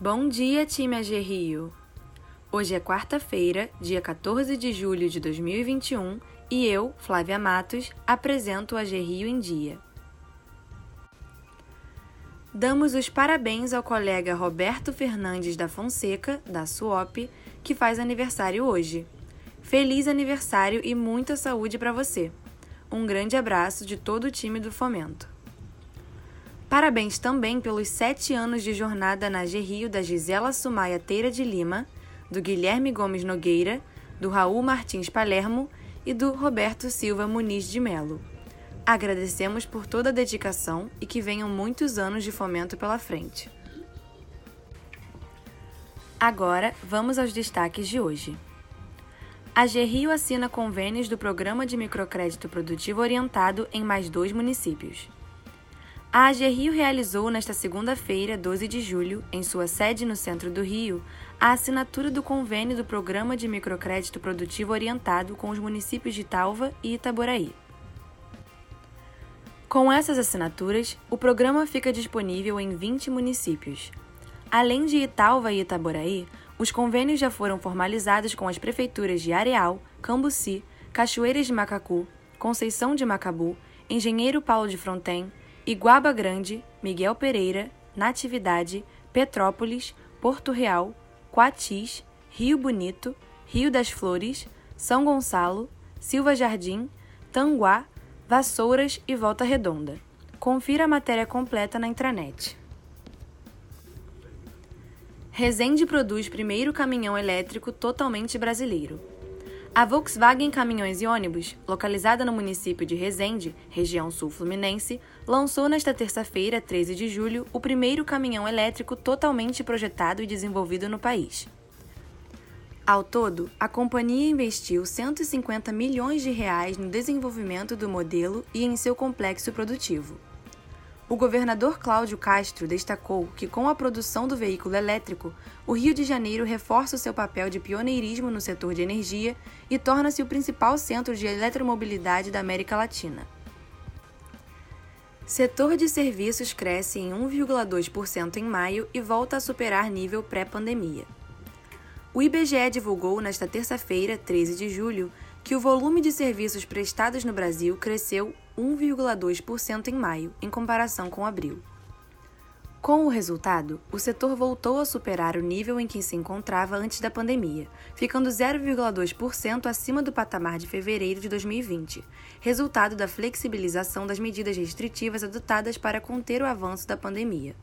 Bom dia, time AG Rio! Hoje é quarta-feira, dia 14 de julho de 2021, e eu, Flávia Matos, apresento o AG Rio em Dia. Damos os parabéns ao colega Roberto Fernandes da Fonseca, da SUOP, que faz aniversário hoje. Feliz aniversário e muita saúde para você! Um grande abraço de todo o time do Fomento. Parabéns também pelos sete anos de jornada na Rio da Gisela Sumaia Teira de Lima, do Guilherme Gomes Nogueira, do Raul Martins Palermo e do Roberto Silva Muniz de Melo. Agradecemos por toda a dedicação e que venham muitos anos de fomento pela frente. Agora, vamos aos destaques de hoje. A Rio assina convênios do Programa de Microcrédito Produtivo Orientado em mais dois municípios. A AG Rio realizou nesta segunda-feira, 12 de julho, em sua sede no centro do Rio, a assinatura do convênio do Programa de Microcrédito Produtivo Orientado com os municípios de Talva e Itaboraí. Com essas assinaturas, o programa fica disponível em 20 municípios. Além de Italva e Itaboraí, os convênios já foram formalizados com as prefeituras de Areal, Cambuci, Cachoeiras de Macacu, Conceição de Macabu, Engenheiro Paulo de Fronten, Iguaba Grande, Miguel Pereira, Natividade, Petrópolis, Porto Real, Coatis, Rio Bonito, Rio das Flores, São Gonçalo, Silva Jardim, Tanguá, Vassouras e Volta Redonda. Confira a matéria completa na intranet. Resende produz primeiro caminhão elétrico totalmente brasileiro. A Volkswagen Caminhões e Ônibus, localizada no município de Resende, região sul fluminense, lançou nesta terça-feira, 13 de julho, o primeiro caminhão elétrico totalmente projetado e desenvolvido no país. Ao todo, a companhia investiu 150 milhões de reais no desenvolvimento do modelo e em seu complexo produtivo. O governador Cláudio Castro destacou que, com a produção do veículo elétrico, o Rio de Janeiro reforça o seu papel de pioneirismo no setor de energia e torna-se o principal centro de eletromobilidade da América Latina. Setor de serviços cresce em 1,2% em maio e volta a superar nível pré-pandemia. O IBGE divulgou nesta terça-feira, 13 de julho, que o volume de serviços prestados no Brasil cresceu 1,2% em maio, em comparação com abril. Com o resultado, o setor voltou a superar o nível em que se encontrava antes da pandemia, ficando 0,2% acima do patamar de fevereiro de 2020, resultado da flexibilização das medidas restritivas adotadas para conter o avanço da pandemia.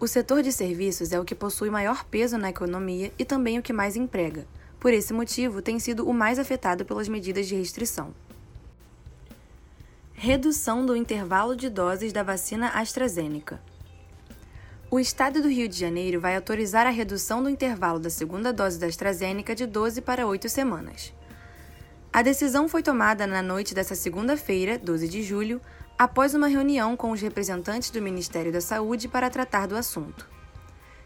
O setor de serviços é o que possui maior peso na economia e também o que mais emprega, por esse motivo, tem sido o mais afetado pelas medidas de restrição. Redução do intervalo de doses da vacina AstraZeneca. O Estado do Rio de Janeiro vai autorizar a redução do intervalo da segunda dose da AstraZeneca de 12 para 8 semanas. A decisão foi tomada na noite desta segunda-feira, 12 de julho, após uma reunião com os representantes do Ministério da Saúde para tratar do assunto.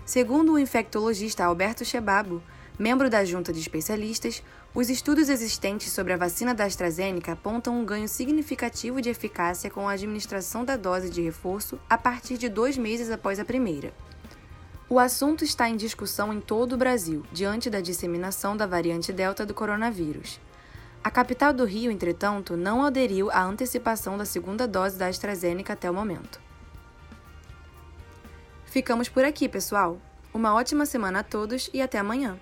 Segundo o infectologista Alberto Chebabo, Membro da junta de especialistas, os estudos existentes sobre a vacina da AstraZeneca apontam um ganho significativo de eficácia com a administração da dose de reforço a partir de dois meses após a primeira. O assunto está em discussão em todo o Brasil, diante da disseminação da variante Delta do coronavírus. A capital do Rio, entretanto, não aderiu à antecipação da segunda dose da AstraZeneca até o momento. Ficamos por aqui, pessoal. Uma ótima semana a todos e até amanhã!